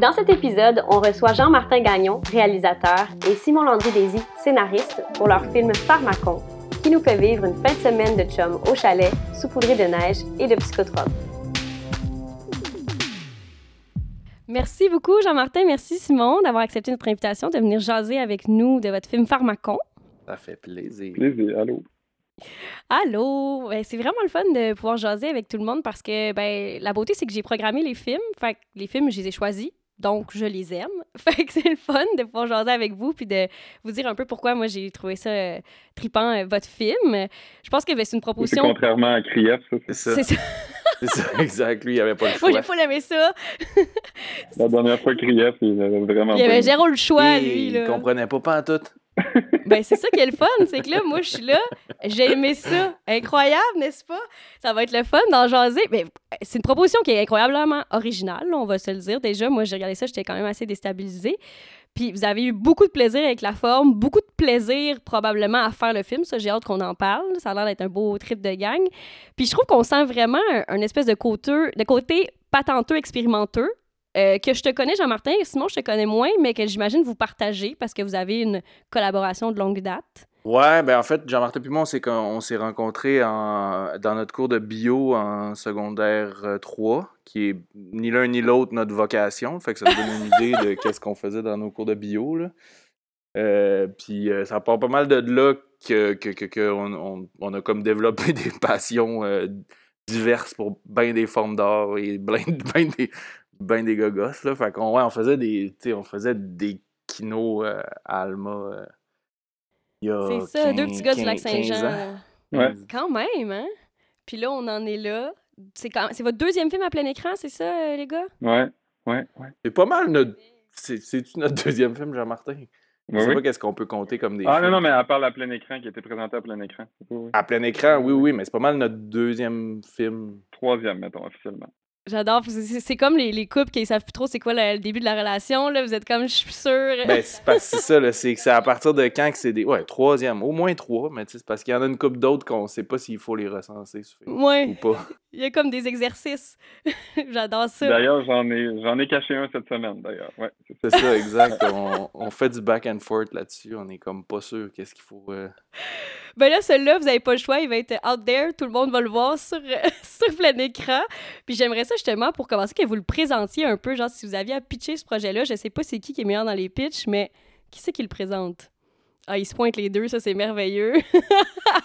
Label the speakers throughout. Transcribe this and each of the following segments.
Speaker 1: Dans cet épisode, on reçoit Jean-Martin Gagnon, réalisateur, et Simon Landry-Désy, scénariste, pour leur film Pharmacon, qui nous fait vivre une fin de semaine de chum au chalet, saupoudré de neige et de psychotropes. Merci beaucoup, Jean-Martin. Merci, Simon, d'avoir accepté notre invitation de venir jaser avec nous de votre film Pharmacon.
Speaker 2: Ça fait plaisir.
Speaker 3: Plaisir, allô?
Speaker 1: Allô! Ben, c'est vraiment le fun de pouvoir jaser avec tout le monde parce que ben, la beauté, c'est que j'ai programmé les films. Fait que les films, je les ai choisis donc je les aime. Fait que c'est le fun de pouvoir jaser avec vous puis de vous dire un peu pourquoi moi j'ai trouvé ça euh, tripant euh, votre film. Je pense que ben, c'est une proposition.
Speaker 3: C'est contrairement à Krief, ça.
Speaker 2: C'est ça.
Speaker 1: C'est ça.
Speaker 2: C'est ça, exact. Lui, il avait pas le choix.
Speaker 1: Moi, j'ai pas aimé ça.
Speaker 3: La dernière fois, Krief, il avait vraiment
Speaker 1: Il avait zéro le choix,
Speaker 2: Et
Speaker 1: lui.
Speaker 2: il comprenait pas pas en tout.
Speaker 1: Ben, c'est ça qui est le fun, c'est que là, moi, je suis là, j'ai aimé ça. Incroyable, n'est-ce pas? Ça va être le fun d'en jaser. Mais c'est une proposition qui est incroyablement originale, on va se le dire. Déjà, moi, j'ai regardé ça, j'étais quand même assez déstabilisée. Puis vous avez eu beaucoup de plaisir avec la forme, beaucoup de plaisir probablement à faire le film. Ça, j'ai hâte qu'on en parle. Ça a l'air d'être un beau trip de gang. Puis je trouve qu'on sent vraiment un, espèce de côté, de côté patenteux, expérimenteux. Euh, que je te connais, Jean-Martin, sinon je te connais moins, mais que j'imagine vous partagez parce que vous avez une collaboration de longue date.
Speaker 2: Ouais, ben en fait, Jean-Martin puis moi, on s'est, con- on s'est rencontrés en- dans notre cours de bio en secondaire euh, 3, qui est ni l'un ni l'autre notre vocation. Fait que ça nous donne une idée de qu'est-ce qu'on faisait dans nos cours de bio. Là. Euh, puis euh, ça part pas mal de là que, que, que- que on, on- on a comme développé des passions euh, diverses pour bien des formes d'art et bien ben des, ben des gogos. Là. Fait qu'on ouais, on faisait des, tu sais, on faisait des kinos euh, à Alma. euh, il y a
Speaker 1: C'est ça, deux
Speaker 2: 15
Speaker 1: petits gars du lac
Speaker 2: 15
Speaker 1: Saint-Jean.
Speaker 3: Ouais.
Speaker 1: Quand même, hein? Puis là, on en est là. C'est quand... c'est votre deuxième film à plein écran, c'est ça, euh, les gars?
Speaker 3: Ouais, ouais, ouais.
Speaker 2: C'est pas mal notre. C'est, c'est-tu notre deuxième film, Jean-Martin? Je
Speaker 3: Ouais,
Speaker 2: sais
Speaker 3: oui.
Speaker 2: pas qu'est-ce qu'on peut compter comme des
Speaker 3: Ah
Speaker 2: films.
Speaker 3: non, non, mais à part la plein écran qui a été présentée à plein écran. Oui, oui.
Speaker 2: À plein écran, oui, oui, mais c'est pas mal notre deuxième film.
Speaker 3: Troisième, mettons, officiellement.
Speaker 1: J'adore. C'est- comme les, les couples qui savent plus trop c'est quoi le, le début de la relation. Là. Vous êtes comme, je suis sûre.
Speaker 2: Ben, c'est, parce, c'est ça, là, c'est que c'est à partir de quand que c'est des. Ouais, troisième, au moins trois, mais c'est parce qu'il y en a une couple d'autres qu'on sait pas s'il faut les recenser
Speaker 1: ouais,
Speaker 2: ou pas.
Speaker 1: il y a comme des exercices. J'adore ça.
Speaker 3: D'ailleurs, j'en ai, j'en ai caché un cette semaine, d'ailleurs. Ouais, c'est ça.
Speaker 2: C'est ça, exact. on, on fait du back and forth là-dessus. On est comme pas sûr qu'est-ce qu'il faut. euh,
Speaker 1: Ben là, celui-là, vous n'avez pas le choix. Il va être out there. Tout le monde va le voir sur, sur plein écran. Puis j'aimerais ça justement pour commencer que vous le présentiez un peu. Genre, si vous aviez à pitcher ce projet-là, je sais pas c'est qui qui est meilleur dans les pitchs, mais qui c'est qui le présente? Ah, ils se pointent les deux, ça c'est merveilleux.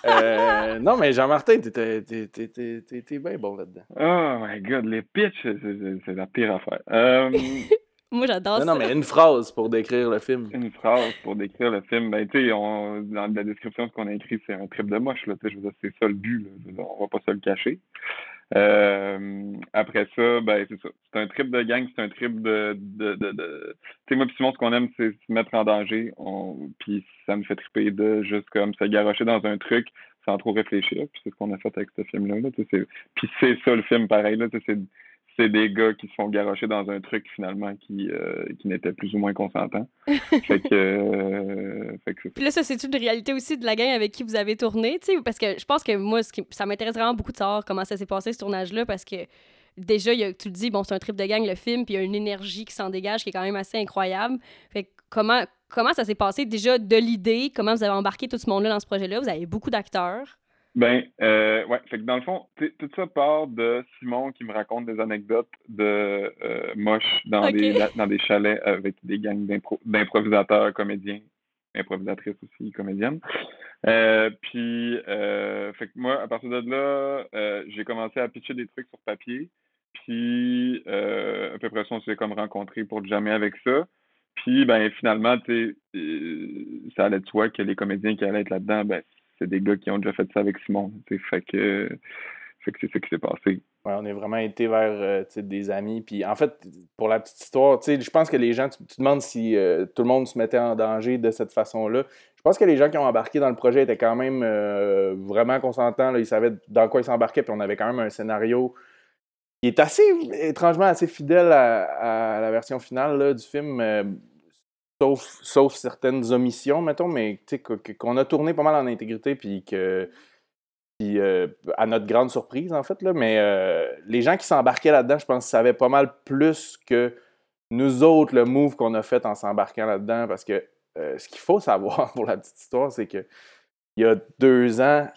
Speaker 2: euh, non, mais Jean-Martin, t'étais, t'es, t'es, t'es, t'es- t'es bien bon là-dedans.
Speaker 3: Oh my god, les pitchs, c'est la pire affaire. Euh,
Speaker 1: Moi, j'adore
Speaker 2: Non,
Speaker 1: ça.
Speaker 2: non, mais une phrase pour décrire le film.
Speaker 3: une phrase pour décrire le film. Ben, tu sais, on- dans la description, ce qu'on a écrit, c'est un trip de moche, là. Tu sais, je veux dire, c'est ça le but, là. On va pas se le cacher. Euh, après ça, ben, c'est ça. C'est un trip de gang, c'est un trip de, de, de, de... Tu sais, moi pis Simon, ce qu'on aime, c'est se mettre en danger. On... Puis ça me fait triper de juste comme se garrocher dans un truc sans trop réfléchir. Puis c'est ce qu'on a fait avec ce film-là. Là, tu sais, c'est- Puis c'est ça le film, pareil. Là, tu sais, c'est c'est des gars qui se font garrocher dans un truc finalement qui, euh, qui n'était plus ou moins consentant. fait que, euh, fait que.
Speaker 1: Puis là, ça, c'est une réalité aussi de la gang avec qui vous avez tourné, tu sais, parce que je pense que moi, ce qui- ça m'intéresse vraiment beaucoup de savoir comment ça s'est passé, ce tournage-là, parce que déjà, il y a- tu le dis, bon, c'est un trip de gang, le film, puis il y a une énergie qui s'en dégage qui est quand même assez incroyable. Fait que comment, comment ça s'est passé déjà de l'idée, comment vous avez embarqué tout ce monde-là dans ce projet-là? Vous avez beaucoup d'acteurs.
Speaker 3: Ben, euh, ouais, fait que dans le fond, tout ça part de Simon qui me raconte des anecdotes de euh, moches dans, des, dans des chalets avec des gangs d'impro- d'improvisateurs, comédiens, improvisatrices aussi, comédiennes. Euh, puis, euh, fait que moi, à partir de là, euh, j'ai commencé à pitcher des trucs sur papier. Puis, euh, à peu près ça, on s'est comme rencontrés pour jamais avec ça. Puis, ben, finalement, tu sais, ça allait de soi que les comédiens qui allaient être là-dedans, ben, c'est des gars qui ont déjà fait ça avec Simon. tu. Fait que, Fait que c'est ça qui s'est passé.
Speaker 2: Ouais, on a vraiment été vers euh, des amis. Puis en fait, pour la petite histoire, je pense que les gens, tu, te demandes si euh, tout le monde se mettait en danger de cette façon-là. Je pense que les gens qui ont embarqué dans le projet étaient quand même euh, vraiment consentants. Ils savaient dans quoi ils s'embarquaient. Puis on avait quand même un scénario qui est assez, étrangement, assez fidèle à, la version finale du film. Sauf, sauf certaines omissions, mettons, mais qu'on a tourné pas mal en intégrité, puis que euh, à notre grande surprise, en fait, là, mais euh, les gens qui s'embarquaient là-dedans, je pense, savaient pas mal plus que nous autres, le move qu'on a fait en s'embarquant là-dedans, parce que euh, ce qu'il faut savoir pour la petite histoire, c'est que il y a deux ans,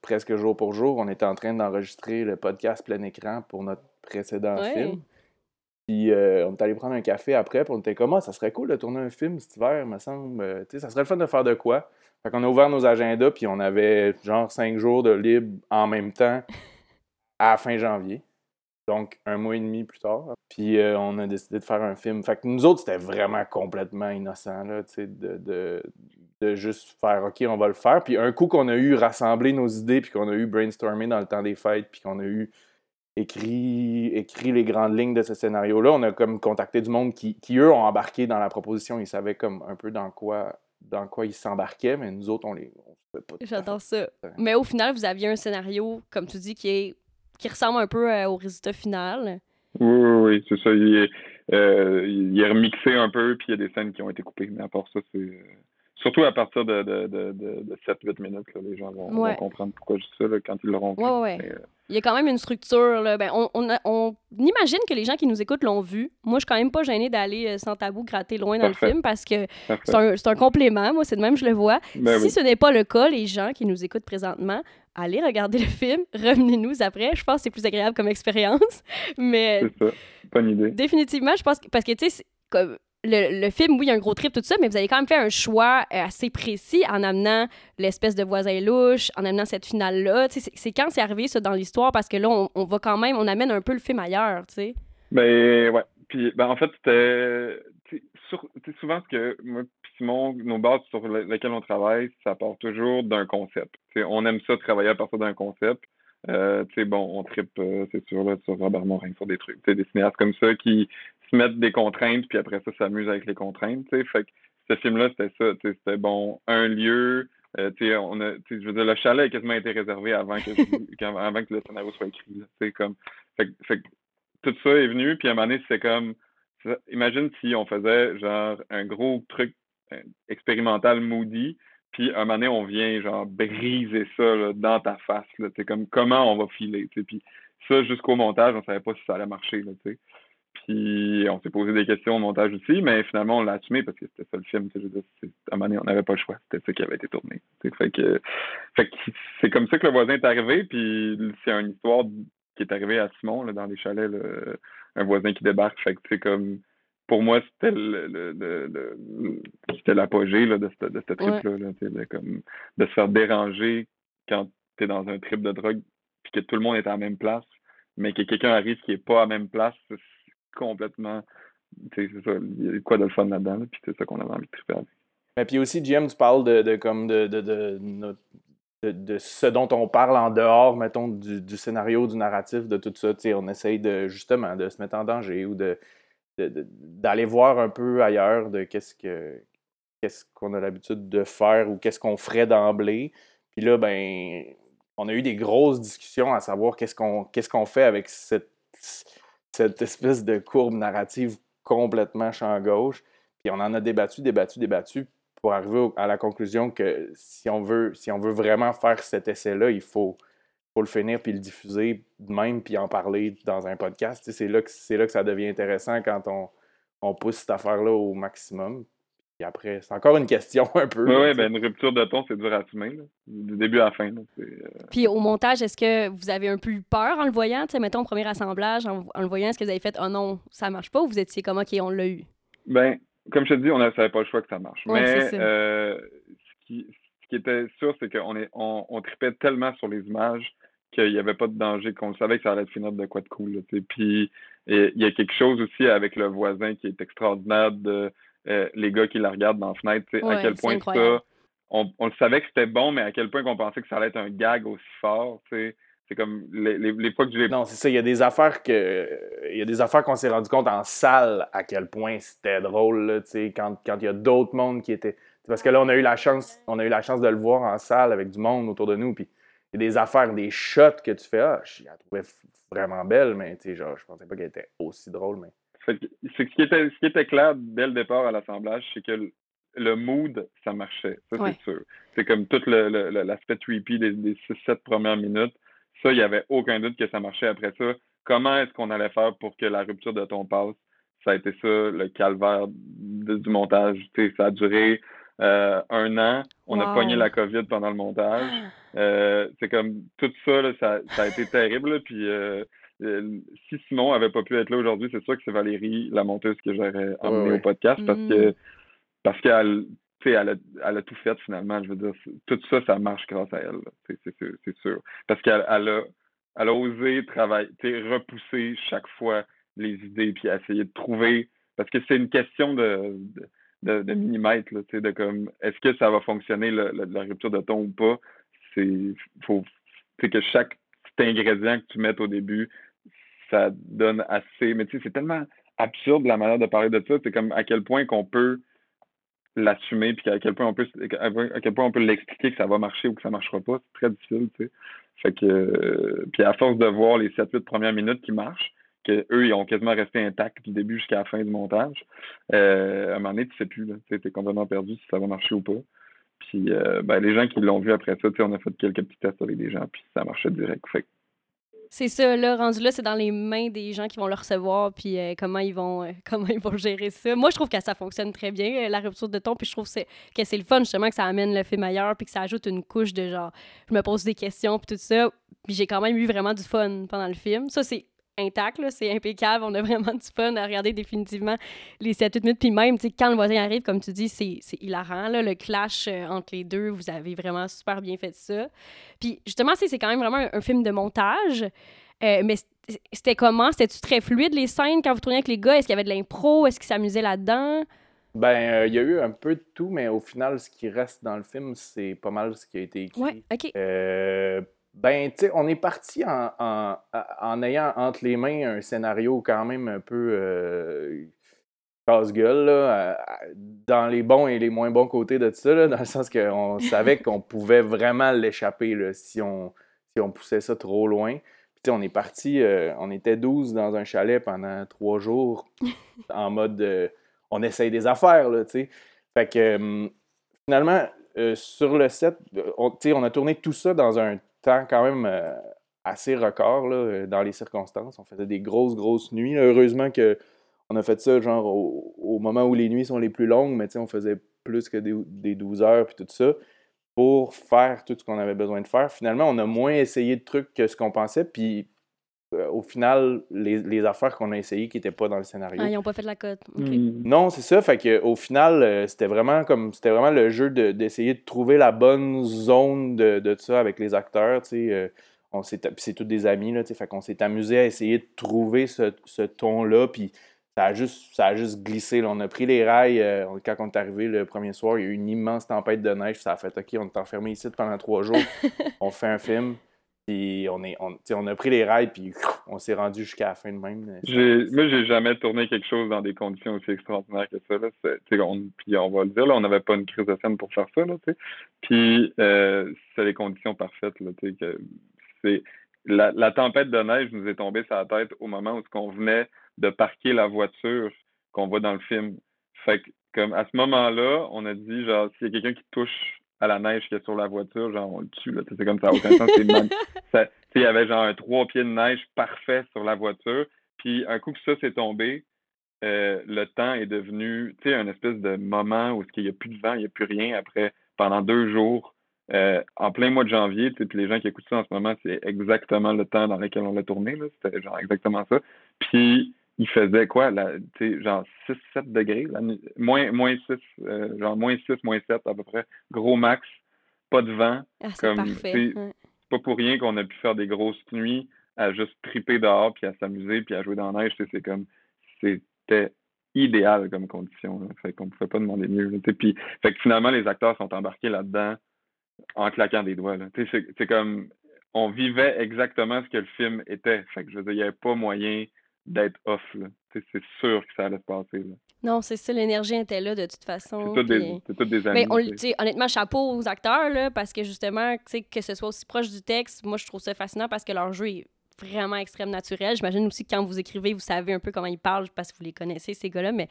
Speaker 2: presque jour pour jour, on était en train d'enregistrer le podcast plein écran pour notre précédent film. Puis on est allé prendre un café après, puis on était comme, ah, ça serait cool de tourner un film cet hiver, me semble. ça serait le fun de faire de quoi. Fait qu'on a ouvert nos agendas, puis on avait genre cinq jours de libre en même temps à fin janvier. Donc, un mois et demi plus tard. Puis euh, on a décidé de faire un film. Fait que nous autres, c'était vraiment complètement innocent, là, de, de, de, juste faire OK, on va le faire. Puis un coup qu'on a eu rassemblé nos idées, puis qu'on a eu brainstormé dans le temps des fêtes, puis qu'on a eu écrit, écrit les grandes lignes de ce scénario-là, on a comme contacté du monde qui, qui, eux, ont embarqué dans la proposition. Ils savaient comme un peu dans quoi dans quoi ils s'embarquaient, mais nous autres, on les on pas.
Speaker 1: J'adore ça. Mais au final, vous aviez un scénario, comme tu dis, qui, est, qui ressemble un peu euh, au résultat final.
Speaker 3: Oui, oui, oui c'est ça. Il est, euh, il est remixé un peu, puis il y a des scènes qui ont été coupées. Mais à part ça, c'est. Euh, surtout à partir de, de, de, de 7-8 minutes, là, les gens vont, comprendre pourquoi je dis ça quand ils l'auront vu.
Speaker 1: Ouais, ouais. Il y a quand même une structure. Là. Ben, on, on, on, imagine que les gens qui nous écoutent l'ont vu. Moi, je suis quand même pas gênée d'aller euh, sans tabou gratter loin dans le film parce que c'est un, un, complément. Moi, c'est de même, je le vois. Ben si ce n'est pas le cas, les gens qui nous écoutent présentement, allez regarder le film, revenez-nous après. Je pense que c'est plus agréable comme expérience. Mais.
Speaker 3: C'est ça. Bonne idée.
Speaker 1: Définitivement, je pense que. Parce que, tu sais, comme le, film, oui, il y a un gros trip, tout ça, mais vous avez quand même fait un choix euh, assez précis en amenant l'espèce de voisin louche, en amenant cette finale-là. C'est quand c'est arrivé, ça, dans l'histoire, parce que là, on, va quand même, on amène un peu le film ailleurs, tu sais.
Speaker 3: Ben, ouais. Puis, ben, en fait, c'était. souvent ce que moi, Simon, nos bases sur lesquelles on travaille, ça part toujours d'un concept. on aime ça travailler à partir d'un concept. Euh, bon, on tripe, euh, c'est sûr, là, sur Robert Morin, sur des trucs, des cinéastes comme ça qui mettent des contraintes, puis après ça, s'amusent avec les contraintes, Fait que ce film-là, c'était ça, c'était bon, un lieu, euh, on a, je veux dire, le chalet a quasiment été réservé avant que, avant que le scénario soit écrit, comme, fait, fait tout ça est venu, puis à un moment donné, c'est comme, imagine si on faisait, genre, un gros truc euh, expérimental moody, puis à un moment donné, on vient, genre, briser ça, dans ta face, là, comme, comment on va filer, puis ça, jusqu'au montage, on savait pas si ça allait marcher, là. Puis on s'est posé des questions au montage aussi, mais finalement on l'a assumé parce que c'était ça le film. Je veux à un moment donné, on n'avait pas le choix. C'était ça qui avait été tourné. Fait que, fait que c'est comme ça que le voisin est arrivé. Puis c'est une histoire qui est arrivée à Simon là, dans les chalets, un voisin qui débarque. Fait que c'est comme pour moi, c'était le, le, c'était l'apogée de ce, de trip-là. de, comme, de se faire déranger quand tu es dans un trip de drogue puis que tout le monde est à la même place, mais que quelqu'un arrive qui n'est pas à la même place, complètement. C'est ça, il y a quoi de fun là-dedans, puis c'est ça qu'on avait envie de triper.
Speaker 2: Et puis aussi, Jim, tu parles de, de comme de, de, de, de, ce dont on parle en dehors, mettons, du, du scénario, du narratif, de tout ça. on essaye de justement de se mettre en danger ou de, d'aller voir un peu ailleurs de qu'est-ce que qu'est-ce qu'on a l'habitude de faire ou qu'est-ce qu'on ferait d'emblée. Puis là, ben, on a eu des grosses discussions à savoir qu'est-ce qu'on qu'est-ce qu'on fait avec cette cette espèce de courbe narrative complètement champ gauche. Puis on en a débattu, débattu, débattu pour arriver à la conclusion que si on veut, si on veut vraiment faire cet essai-là, il faut, faut le finir puis le diffuser de même puis en parler dans un podcast. C'est là, que, là que ça devient intéressant quand on, on pousse cette affaire-là au maximum. Puis après, c'est encore une question un peu.
Speaker 3: Oui, ouais, ben, une rupture de ton, c'est dur à assumer, du début à la fin. Euh,
Speaker 1: Puis au montage, est-ce que vous avez un peu eu peur en le voyant? sais, mettons, au premier assemblage, en, le voyant, est-ce que vous avez fait « Oh non, ça marche pas » ou vous étiez comme « OK, on l'a eu »
Speaker 3: Ben, comme je te dis, on n'avait pas le choix que ça marche. Mais euh, ce, qui, ce, qui, était sûr, c'est qu'on on, on tripait tellement sur les images qu'il n'y avait pas de danger, qu'on savait que ça allait finir de quoi de cool. Puis il y a quelque chose aussi avec le voisin qui est extraordinaire de euh, les gars qui la regardent dans la fenêtre, à quel point ça, on, on le savait que c'était bon, mais à quel point qu'on pensait que ça allait être un gag aussi fort, C'est comme les, les, fois que je l'ai.
Speaker 2: Non, c'est ça. Il y a des affaires que. Il y a des affaires qu'on s'est rendu compte en salle à quel point c'était drôle, là, quand, quand il y a d'autres mondes qui étaient. Parce que là, on a eu la chance, on a eu la chance de le voir en salle avec du monde autour de nous. Puis il y a des affaires, des shots que tu fais. Ah, je la trouvais vraiment belle, mais genre, je pensais pas qu'elle était aussi drôle. Mais...
Speaker 3: Fait que, ce, qui était, ce qui était clair dès le départ à l'assemblage, c'est que le, mood, ça marchait. Ça, c'est sûr. C'est comme tout l'aspect le, creepy des, des 6-7 premières minutes. Ça, il n'y avait aucun doute que ça marchait après ça. Comment est-ce qu'on allait faire pour que la rupture de ton passe? Ça a été ça, le calvaire du montage? ça a duré euh, un an. On a pogné la COVID pendant le montage. Euh, c'est comme tout ça, ça, a été terrible. Puis euh, si Simon avait pas pu être là aujourd'hui, c'est sûr que c'est Valérie, la monteuse, que j'aurais emmenée au podcast parce que mm. parce qu'elle elle a, elle a, tout fait finalement. Je veux dire, tout ça, ça marche grâce à elle. C'est sûr. Parce qu'elle elle a, elle a osé travailler, repousser chaque fois les idées, puis essayer de trouver. Parce que c'est une question de, de, de millimètres, là, de comme est-ce que ça va fonctionner la rupture de ton ou pas? C'est faut que chaque petit ingrédient que tu mettes au début, ça donne assez. Mais tu sais, c'est tellement absurde la manière de parler de ça. C'est comme à quel point qu'on peut l'assumer puis à quel point on peut à quel point on peut l'expliquer que ça va marcher ou que ça marchera pas, c'est très difficile, tu sais. Fait que euh, puis à force de voir les 7 8 premières minutes qui marchent, que eux ils ont quasiment resté intacts du début jusqu'à la fin du montage. Euh, à un moment donné, tu sais plus tu es complètement perdu si ça va marcher ou pas. Puis euh, ben, les gens qui l'ont vu après ça, on a fait quelques petits tests avec des gens puis ça marchait direct.
Speaker 1: C'est ça, là, rendu là, c'est dans les mains des gens qui vont le recevoir, puis euh, comment, ils vont, euh, comment ils vont gérer ça. Moi, je trouve que ça fonctionne très bien, la rupture de ton, puis je trouve que c'est le fun, justement, que ça amène le film ailleurs, puis que ça ajoute une couche de genre, je me pose des questions, puis tout ça. Puis j'ai quand même eu vraiment du fun pendant le film. Ça, c'est intact, c'est impeccable. On a vraiment du fun à regarder définitivement les 7 minutes. Puis même, quand le voisin arrive, comme tu dis, c'est hilarant. Là, le clash euh, entre les deux, vous avez vraiment super bien fait ça. Puis justement, c'est quand même vraiment un, film de montage. Euh, mais c'était comment? C'était-tu très fluide, les scènes, quand vous tourniez avec les gars? Est-ce qu'il y avait de l'impro? Est-ce qu'ils s'amusaient là-dedans?
Speaker 2: Ben, euh, il y a eu un peu de tout, mais au final, ce qui reste dans le film, c'est pas mal ce qui a été écrit.
Speaker 1: Ouais, OK.
Speaker 2: Ben, tu sais, on est parti en, en, ayant entre les mains un scénario quand même un peu euh, casse-gueule, dans les bons et les moins bons côtés de ça, là, dans le sens qu'on savait qu'on pouvait vraiment l'échapper si on, si on poussait ça trop loin. Puis, on est parti, euh, on était 12 dans un chalet pendant trois jours en mode euh, on essaye des affaires, tu sais. Fait que hum, finalement, sur le set, on, on a tourné tout ça dans un temps quand même euh, assez record euh, dans les circonstances. On faisait des grosses, grosses nuits. Heureusement que on a fait ça genre au, moment où les nuits sont les plus longues, mais on faisait plus que des, des 12 heures puis tout ça pour faire tout ce qu'on avait besoin de faire. Finalement, on a moins essayé de trucs que ce qu'on pensait, au final, les, affaires qu'on a essayées qui n'étaient pas dans le scénario.
Speaker 1: Ah, ils n'ont pas fait de la cote.
Speaker 2: Hmm. Non, c'est ça. Fait que, au final, euh, c'était vraiment comme c'était vraiment le jeu d'essayer de, trouver la bonne zone de, de ça avec les acteurs. Euh, on c'est tous des amis, là, fait qu'on s'est amusé à essayer de trouver ce, ce ton-là. Puis ça a juste, ça a juste glissé. On a pris les rails. quand on est arrivé le premier soir, il y a eu une immense tempête de neige. Ça a fait OK, on est enfermé ici pendant trois jours. on fait un film. Puis on, est, on, on a pris les rails, puis on s'est rendu jusqu'à la fin de même.
Speaker 3: Moi, j'ai jamais tourné quelque chose dans des conditions aussi extraordinaires que ça. Là. On, puis on va le dire, là, on n'avait pas une crise de scène pour faire ça. Là, puis euh, c'est les conditions parfaites. Là, c'est, la, la, tempête de neige nous est tombée sur la tête au moment où on venait de parquer la voiture qu'on voit dans le film. Fait que, comme à ce moment-là, on a dit genre s'il y a quelqu'un qui touche à la neige qu'il y a sur la voiture, genre on le tue, là. C'est comme ça, aucun sens. Il y avait genre un trois pieds de neige parfait sur la voiture. Puis un coup que ça s'est tombé, euh, le temps est devenu, tu sais, un espèce de moment où il n'y a plus de vent, il n'y a plus rien après, pendant deux jours, euh, en plein mois de janvier, puis les gens qui écoutent ça en ce moment, c'est exactement le temps dans lequel on l'a tourné, c'était genre exactement ça. Puis il faisait quoi, là, genre 6-7 degrés, moins, moins 6, euh, genre moins 6, moins 7 à peu près, gros max, pas de vent.
Speaker 1: Ah, c'est parfait. C'est
Speaker 3: pas pour rien qu'on a pu faire des grosses nuits à juste triper dehors, puis à s'amuser, puis à jouer dans la neige, c'est comme, c'était idéal comme condition, là. fait qu'on pouvait pas demander mieux. Puis, fait que finalement, les acteurs sont embarqués là-dedans en claquant des doigts. C'est comme, on vivait exactement ce que le film était. Fait que je veux dire, il n'y avait pas moyen d'être off. C'est sûr que ça allait se passer. là.
Speaker 1: Non, c'est ça, l'énergie était là de toute façon.
Speaker 3: C'est tous des,
Speaker 1: puis-
Speaker 3: des amis.
Speaker 1: Mais on, honnêtement, chapeau aux acteurs, là, parce que justement, tu sais, que ce soit aussi proche du texte, moi, je trouve ça fascinant parce que leur jeu est vraiment extrême naturel. J'imagine aussi que quand vous écrivez, vous savez un peu comment ils parlent parce que vous les connaissez, ces gars-là, mais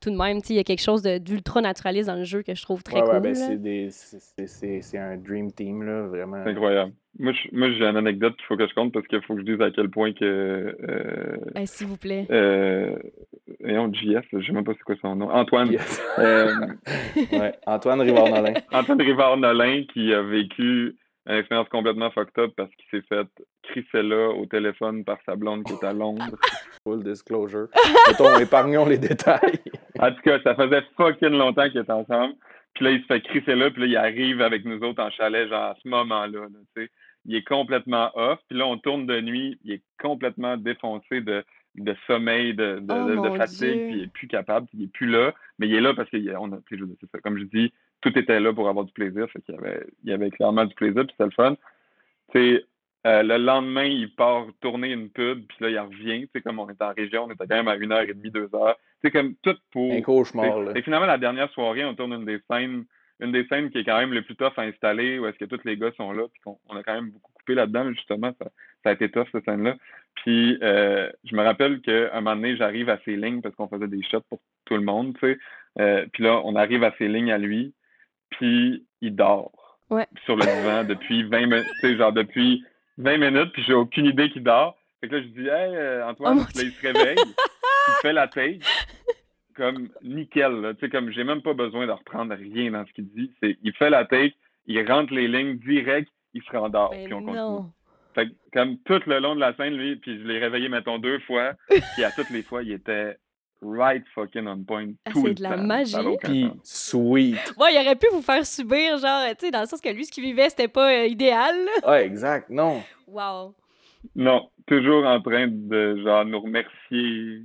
Speaker 1: tout de même, il y a quelque chose d'ultra naturaliste dans le jeu que je trouve très
Speaker 2: Ouais, ouais,
Speaker 1: cool.
Speaker 2: ben,
Speaker 1: là.
Speaker 2: c'est des- c'est- c'est- c'est c'est un dream team, là, vraiment.
Speaker 3: C'est incroyable. Moi, j'ai une anecdote qu'il faut que je compte parce qu'il faut que je dise à quel point que. Euh,
Speaker 1: Ben, S'il vous plaît.
Speaker 3: euh, voyons, JS, je sais même pas c'est quoi son nom. Antoine.
Speaker 2: Yes.
Speaker 3: Euh,
Speaker 2: Ouais, Antoine Rivard-Nolin.
Speaker 3: Antoine Rivard-Nolin qui a vécu une expérience complètement fucked up parce qu'il s'est fait crisser là au téléphone par sa blonde qui est à Londres.
Speaker 2: Full disclosure. Mettons, épargnons les détails.
Speaker 3: En tout cas, ça faisait fucking longtemps qu'ils étaient ensemble. Puis là, il se fait crisser là, puis là, il arrive avec nous autres en chalet, genre à ce moment-là. là, tu sais. Il est complètement off. Puis là, on tourne de nuit, il est complètement défoncé de, de sommeil, de, de,
Speaker 1: Oh
Speaker 3: de- de
Speaker 1: mon
Speaker 3: fatigue,
Speaker 1: Dieu.
Speaker 3: puis il est plus capable, puis il est plus là. Mais il est là parce qu'on a, tu sais, je veux dire, c'est ça. Comme je dis, tout était là pour avoir du plaisir. Fait qu'il y avait, il y avait clairement du plaisir, puis c'était le fun. Tu sais, euh, le lendemain, il part tourner une pub, puis là, il revient. Tu sais, comme on était en région, on était quand même à une heure et demie, deux heures. Tu sais, comme tout pour.
Speaker 2: Un cauchemar, là.
Speaker 3: Et finalement, la dernière soirée, on tourne une des scènes, une des scènes qui est quand même le plus tough à installer, où est-ce que tous les gars sont là, puis qu'on on a quand même beaucoup coupé là-dedans, justement, ça, ça a été tough, cette scène-là. Puis, euh, je me rappelle qu'à un moment donné, j'arrive à ses lignes, parce qu'on faisait des shots pour tout le monde, tu sais. Euh, puis là, on arrive à ses lignes à lui, puis il dort
Speaker 1: Ouais.
Speaker 3: sur le divan depuis 20 minutes, tu sais, genre depuis 20 minutes, puis j'ai aucune idée qu'il dort. Fait que là, je dis, hey, euh, Antoine,
Speaker 1: Oh
Speaker 3: là, il se réveille, il fait la take, comme nickel, là. Tu sais, comme j'ai même pas besoin de reprendre rien dans ce qu'il dit. C'est, il fait la take, il rentre les lignes direct, il se rendort,
Speaker 1: Ben
Speaker 3: puis on continue.
Speaker 1: non.
Speaker 3: Fait que, comme tout le long de la scène, lui, puis je l'ai réveillé, mettons, deux fois, puis à toutes les fois, il était right fucking on point
Speaker 1: Ah,
Speaker 3: tout le
Speaker 1: de la
Speaker 3: temps.
Speaker 1: Magie.
Speaker 2: Puis, sweet.
Speaker 1: Ouais, il aurait pu vous faire subir, genre, tu sais, dans le sens que lui, ce qu'il vivait, c'était pas euh, idéal. là.
Speaker 2: Ouais, exact. Non.
Speaker 1: Wow.
Speaker 3: Non, toujours en train de, genre, nous remercier.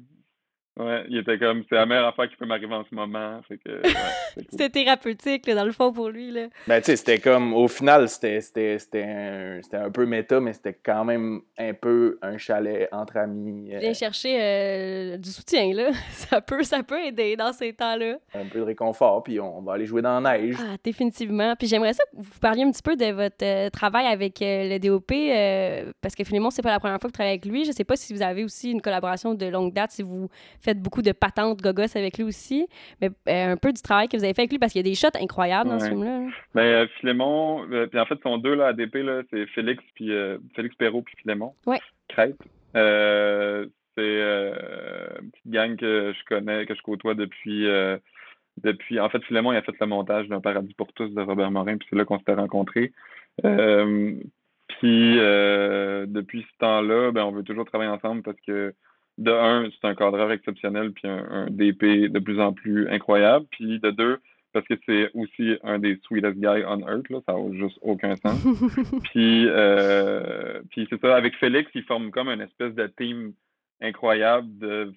Speaker 3: Ouais, il était comme, c'est la meilleure affaire qui peut m'arriver en ce moment. Fait que, ouais, cool.
Speaker 1: C'était thérapeutique, là, dans le fond, pour lui. Là.
Speaker 2: Ben, tu sais, c'était comme, au final, c'était c'était- c'était un, c'était un peu méta, mais c'était quand même un peu un chalet entre amis. euh,
Speaker 1: Viens chercher euh, du soutien, là. Ça peut, ça peut aider dans ces temps-là.
Speaker 2: un peu de réconfort, puis on va aller jouer dans la neige.
Speaker 1: Ah, définitivement. Puis j'aimerais ça que vous parliez un petit peu de votre euh, travail avec euh, le DOP, euh, parce que Philémon, c'est pas la première fois que vous travaillez avec lui. Je sais pas si vous avez aussi une collaboration de longue date, si vous faites beaucoup de patentes gogos avec lui aussi, mais euh, un peu du travail que vous avez fait avec lui, parce qu'il y a des shots incroyables dans ce film-là. là.
Speaker 3: Ben, euh, Philémon, euh, puis en fait, ils sont deux là, ADP, là, c'est Félix, puis euh, Félix Perrault, puis Philémon.
Speaker 1: Ouais.
Speaker 3: Crête. C'est une petite gang que je connais, que je côtoie depuis. depuis en fait, Philémon, il a fait le montage d'un Paradis pour tous de Robert Morin, puis c'est là qu'on s'était rencontrés. Puis depuis ce temps-là, ben, on veut toujours travailler ensemble parce que de un, c'est un cadreur exceptionnel, puis un, un DP de plus en plus incroyable. Puis de deux, parce que c'est aussi un des sweetest guys on earth, là, ça n'a juste aucun sens. puis euh, puis c'est ça, avec Félix, ils forment comme une espèce de team incroyable. De,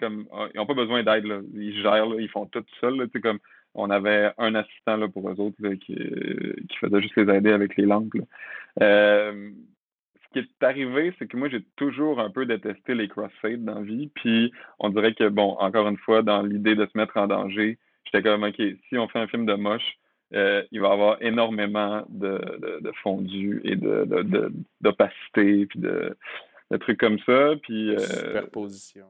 Speaker 3: comme, ils n'ont pas besoin d'aide, là. ils gèrent, là, ils font tout seuls. comme, on avait un assistant là, pour eux autres là, qui, qui faisait juste les aider avec les lampes. là. Euh, qui est arrivé, c'est que moi, j'ai toujours un peu détesté les crossfades dans la vie. Puis on dirait que, bon, encore une fois, dans l'idée de se mettre en danger, j'étais comme, OK, si on fait un film de moche, euh, il va y avoir énormément de, de, de fondu et de, d'opacité, puis de, trucs comme ça. Puis, euh,
Speaker 2: Superposition.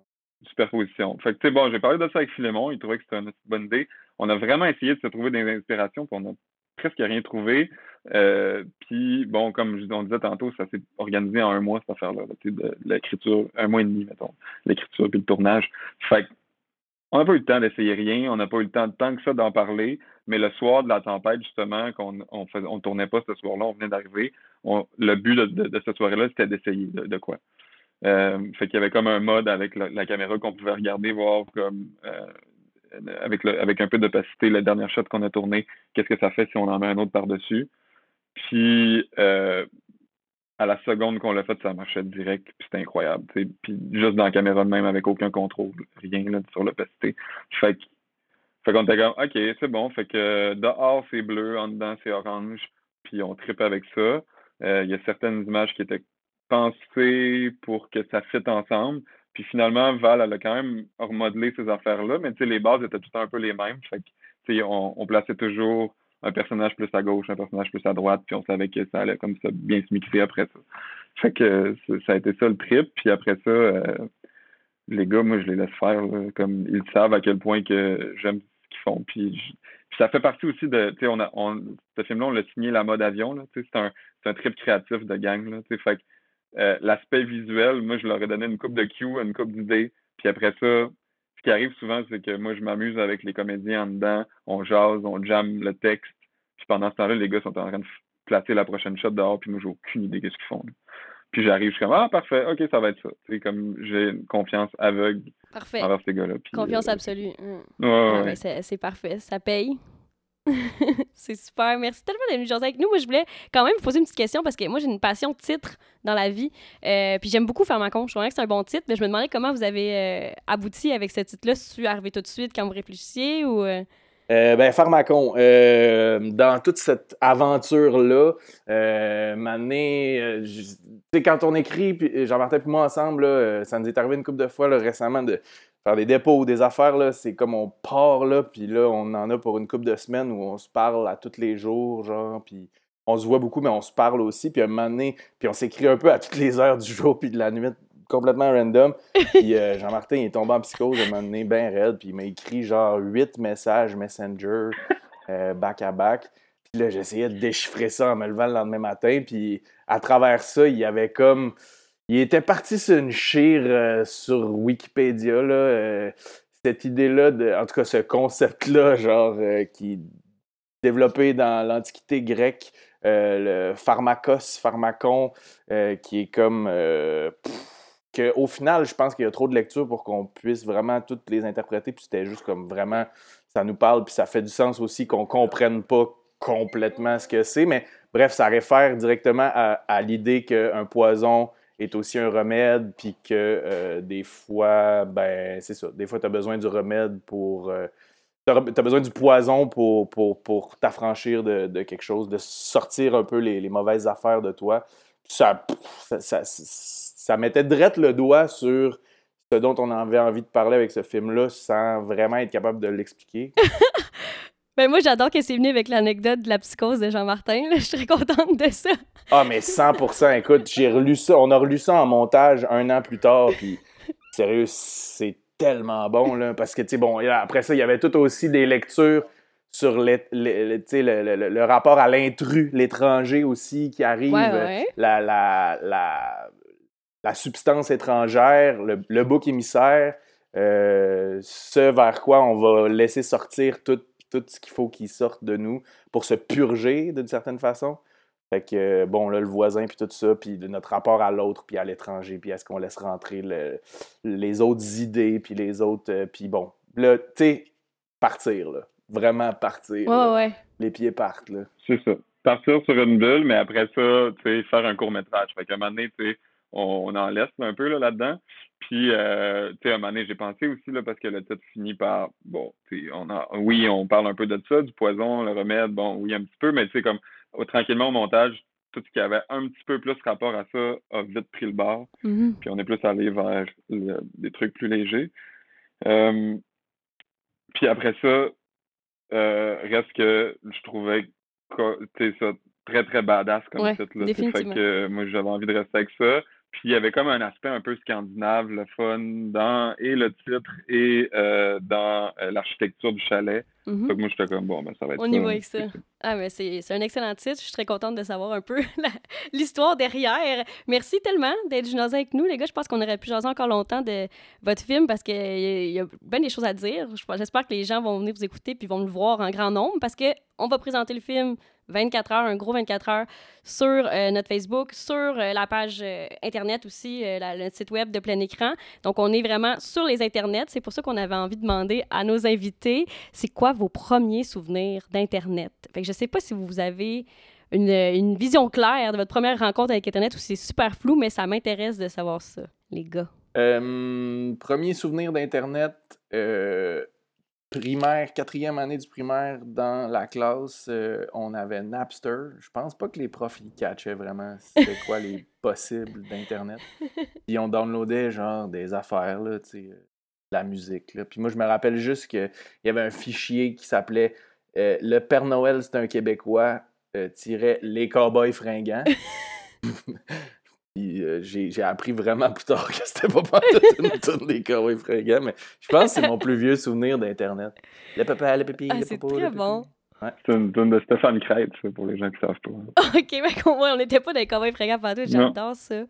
Speaker 3: superposition. Fait que, tu sais, bon, j'ai parlé de ça avec Philémon, il trouvait que c'était une bonne idée. On a vraiment essayé de se trouver des inspirations, puis on a presque rien trouvé. Euh, puis, bon, comme on disait tantôt, ça s'est organisé en un mois, cette affaire-là, de, l'écriture, un mois et demi, mettons, l'écriture puis le tournage. Fait on n'a pas eu le temps d'essayer rien, on n'a pas eu le temps tant que ça d'en parler, mais le soir de la tempête, justement, qu'on on on tournait pas ce soir-là, on venait d'arriver, le but de, cette soirée-là, c'était d'essayer de, quoi. Euh, fait qu'il y avait comme un mode avec la, la caméra qu'on pouvait regarder, voir comme euh, avec, avec un peu d'opacité, la dernière shot qu'on a tournée, qu'est-ce que ça fait si on en met un autre par-dessus? Puis euh, à la seconde qu'on l'a fait, ça marchait direct, puis c'était incroyable. Puis juste dans la caméra même, avec aucun contrôle, rien là, sur l'opacité. Fait fait qu'on était comme, OK, c'est bon. Fait que dehors, c'est bleu, en dedans, c'est orange. Puis on tripe avec ça. il y a certaines images qui étaient pensées pour que ça fitte ensemble. Puis finalement, Val, elle a quand même remodelé ces affaires-là, mais les bases étaient tout un peu les mêmes. Fait que, on, on plaçait toujours un personnage plus à gauche, un personnage plus à droite, puis on savait que ça allait comme ça bien se mixer après ça. Fait que ça a été ça le trip. Puis après ça, euh, les gars, moi, je les laisse faire. comme ils savent à quel point que j'aime ce qu'ils font. Puis, ça fait partie aussi de, tu sais, on a, on, ce film-là, on l'a signé la mode avion. Là, c'est un, un trip créatif de gang. Là, fait que euh, l'aspect visuel, moi, je leur ai donné une coupe de cue, une coupe d'idées. Puis après ça, ce qui arrive souvent, c'est que moi, je m'amuse avec les comédiens en dedans. On jase, on jamme le texte. Puis pendant ce temps-là, les gars sont en train de placer la prochaine shot dehors. Puis moi, j'ai aucune idée de ce qu'ils font. Puis j'arrive, je suis comme, ah, parfait, ok, ça va être ça. C'est comme, j'ai une confiance aveugle envers ces gars-là.
Speaker 1: Confiance euh, absolue.
Speaker 3: Mm. Ouais,
Speaker 1: ouais, c'est parfait, ça paye. c'est super. Merci tellement d'être venu jaser avec nous. Moi, je voulais quand même vous poser une petite question parce que moi, j'ai une passion titre dans la vie. Euh, puis j'aime beaucoup faire ma con. Je trouvais que c'est un bon titre, mais je me demandais comment vous avez euh, abouti avec ce titre-là. Si tu arrivé tout de suite quand vous réfléchissiez ou. Euh...
Speaker 2: Euh, ben, Pharmacon, euh, dans toute cette aventure-là, euh, euh quand on écrit, Jean-Martin et moi ensemble, ça nous est arrivé une couple de fois récemment de faire des dépôts ou des affaires, là, c'est comme on part, là, puis là, on en a pour une couple de semaines où on se parle à tous les jours, genre, puis on se voit beaucoup, mais on se parle aussi, puis un moment donné, puis on s'écrit un peu à toutes les heures du jour puis de la nuit, complètement random. Puis euh, Jean-Martin, est tombé en psychose à un moment donné, bien raide, puis il m'a écrit genre huit messages Messenger, euh, back à back. Puis là, j'essayais de déchiffrer ça en me levant le lendemain matin, puis à travers ça, il y avait comme il était parti sur une chire euh, sur Wikipédia, là, euh, cette idée-là, de, en tout cas ce concept-là, genre, euh, qui développé dans l'Antiquité grecque, le pharmakos, pharmacon, qui est comme... au final, je pense qu'il y a trop de lectures pour qu'on puisse vraiment toutes les interpréter, puis c'était juste comme vraiment, ça nous parle, puis ça fait du sens aussi qu'on comprenne pas complètement ce que c'est, mais bref, ça réfère directement à, à l'idée qu'un poison est aussi un remède, puis que euh, des fois, ben, c'est ça, des fois, tu as besoin du remède pour. Euh, tu as, besoin du poison pour, pour, pour t'affranchir de, de, quelque chose, de sortir un peu les, mauvaises affaires de toi. Ça, ça, ça mettait direct le doigt sur ce dont on avait envie de parler avec ce film-là sans vraiment être capable de l'expliquer.
Speaker 1: Ben moi, j'adore que c'est venu avec l'anecdote de la psychose de Jean-Martin. Je suis très contente de ça.
Speaker 2: Ah, mais 100% Écoute, j'ai relu ça. On a relu ça en montage un an plus tard. Puis, sérieux, c'est tellement bon, là. Parce que, tu sais, bon, après ça, il y avait tout aussi des lectures sur les, le, le, rapport à l'intrus, l'étranger aussi qui arrive. La, la, la, la, substance étrangère, le, bouc émissaire. Euh, ce vers quoi on va laisser sortir toute tout ce qu'il faut qu'il sorte de nous pour se purger d'une certaine façon. Fait que, bon, là, le voisin, puis tout ça, puis notre rapport à l'autre, puis à l'étranger, puis est-ce qu'on laisse rentrer les autres idées, puis les autres. Euh, puis bon, là, tu sais, partir, là. Vraiment partir.
Speaker 1: Ouais, ouais.
Speaker 2: Les pieds partent, là.
Speaker 3: C'est ça. Partir sur une bulle, mais après ça, tu sais, faire un court-métrage. Fait qu'à un moment donné, tu sais, on, en laisse un peu là-dedans. Puis, euh, tu sais, à un moment donné, j'ai pensé aussi, là, parce que le titre finit par, bon, on a, oui, on parle un peu de ça, du poison, le remède, bon, oui, un petit peu, mais tu sais, comme, tranquillement au montage, tout ce qui avait un petit peu plus rapport à ça a vite pris le bord.
Speaker 1: Mm-hmm.
Speaker 3: Puis on est plus allé vers des trucs plus légers. Euh, puis après ça, euh, reste que je trouvais que, ça très, très badass comme titre. Là, fait que moi, j'avais envie de rester avec ça. Puis il y avait comme un aspect un peu scandinave, le fun, dans et le titre et euh, dans euh, l'architecture du chalet. Donc moi, j'étais comme, bon, ben, ça va être
Speaker 1: On y va avec ça. Ah, mais c'est un excellent titre. Je suis très contente de savoir un peu l'histoire derrière. Merci tellement d'être venu avec nous, les gars. Je pense qu'on aurait pu jaser encore longtemps de votre film parce qu'il y, y, a bien des choses à dire. J'espère que les gens vont venir vous écouter puis vont le voir en grand nombre parce qu'on va présenter le film 24 heures, un gros 24 heures sur euh, notre Facebook, sur euh, la page euh, Internet aussi, le site web de plein écran. Donc, on est vraiment sur les Internets. C'est pour ça qu'on avait envie de demander à nos invités, c'est quoi vos premiers souvenirs d'Internet? Je sais pas si vous avez une, une, vision claire de votre première rencontre avec Internet ou c'est super flou, mais ça m'intéresse de savoir ça, les gars.
Speaker 2: premier souvenir d'Internet, primaire, quatrième année du primaire, dans la classe, euh, on avait Napster. Je pense pas que les profs ils catchaient vraiment c'était quoi les possibles d'Internet. Puis on downloadait genre des affaires, là, tu sais, euh, la musique. Là. Puis moi, je me rappelle juste qu'il y avait un fichier qui s'appelait euh, Le Père Noël, c'est un Québécois, euh, tirait Les Cowboys fringants. Puis, euh, j'ai j'ai appris vraiment plus tard que c'était pas pas une tourne des Cowboys fringants, mais je pense que c'est mon plus vieux souvenir d'Internet. Le papa, le pipi,
Speaker 1: Ah,
Speaker 2: le
Speaker 1: c'est
Speaker 2: popo,
Speaker 1: très
Speaker 2: le pipi.
Speaker 1: bon.
Speaker 3: C'est une tune de Stéphane Crête, ça, pour les gens qui savent pas.
Speaker 1: OK, mais on n'était pas dans les cowboys fringants partout. J'adore ça.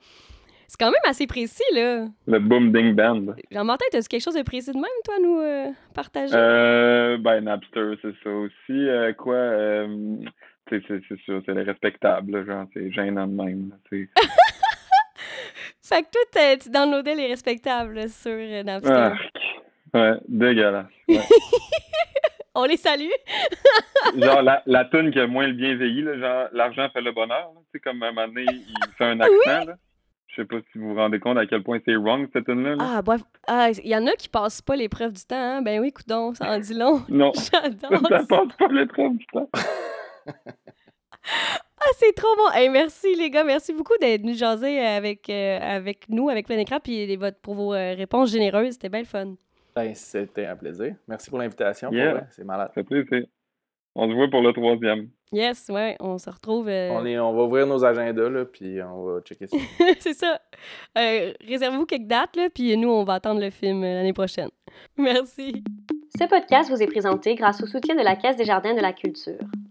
Speaker 1: C'est quand même assez précis, là.
Speaker 3: Le Boom Ding Band.
Speaker 1: Jean-Martin, as-tu quelque chose de précis de même, toi, à nous euh, partager?
Speaker 3: Euh, ben, Napster, c'est ça aussi. Euh, quoi, euh, c'est c'est ça, c'est le respectable, là, genre, c'est gênant de même.
Speaker 1: Fait que toi, tu downloadais les respectables là, sur euh, Napster.
Speaker 3: Arc. Ouais, dégueulalet. Ouais.
Speaker 1: On les salue.
Speaker 3: genre, la, la tune qui a moins le bien vieilli, là, genre, l'argent fait le bonheur, tu sais, comme à un moment donné, il fait un accent, là. Je sais pas si vous vous rendez compte à quel point c'est wrong, cette tune-là. là.
Speaker 1: Ah, bref. Ah, il y en a qui passent pas l'épreuve du temps. Hein? Ben oui, coudon, ça en dit long.
Speaker 3: Non,
Speaker 1: J'adore
Speaker 3: ça
Speaker 1: ça.
Speaker 3: passe pas l'épreuve du temps.
Speaker 1: Ah, c'est trop bon. Hey, merci, les gars. Merci beaucoup d'être venus jaser avec, euh, avec nous, avec plein écran, puis les- votre- pour vos euh, réponses généreuses. C'était bien le fun.
Speaker 2: Ben, c'était un plaisir. Merci pour l'invitation.
Speaker 3: Yeah.
Speaker 2: C'est malade.
Speaker 3: Ça fait plaisir. On se voit pour le troisième.
Speaker 1: Yes, ouais, on se retrouve. euh,
Speaker 2: On, est, on va ouvrir nos agendas, là, puis on va checker ça.
Speaker 1: c'est ça. Euh, Réservez-vous quelques dates, là, puis nous, on va attendre le film euh, l'année prochaine. Merci.
Speaker 4: Ce podcast vous est présenté grâce au soutien de la Caisse des Jardins de la Culture.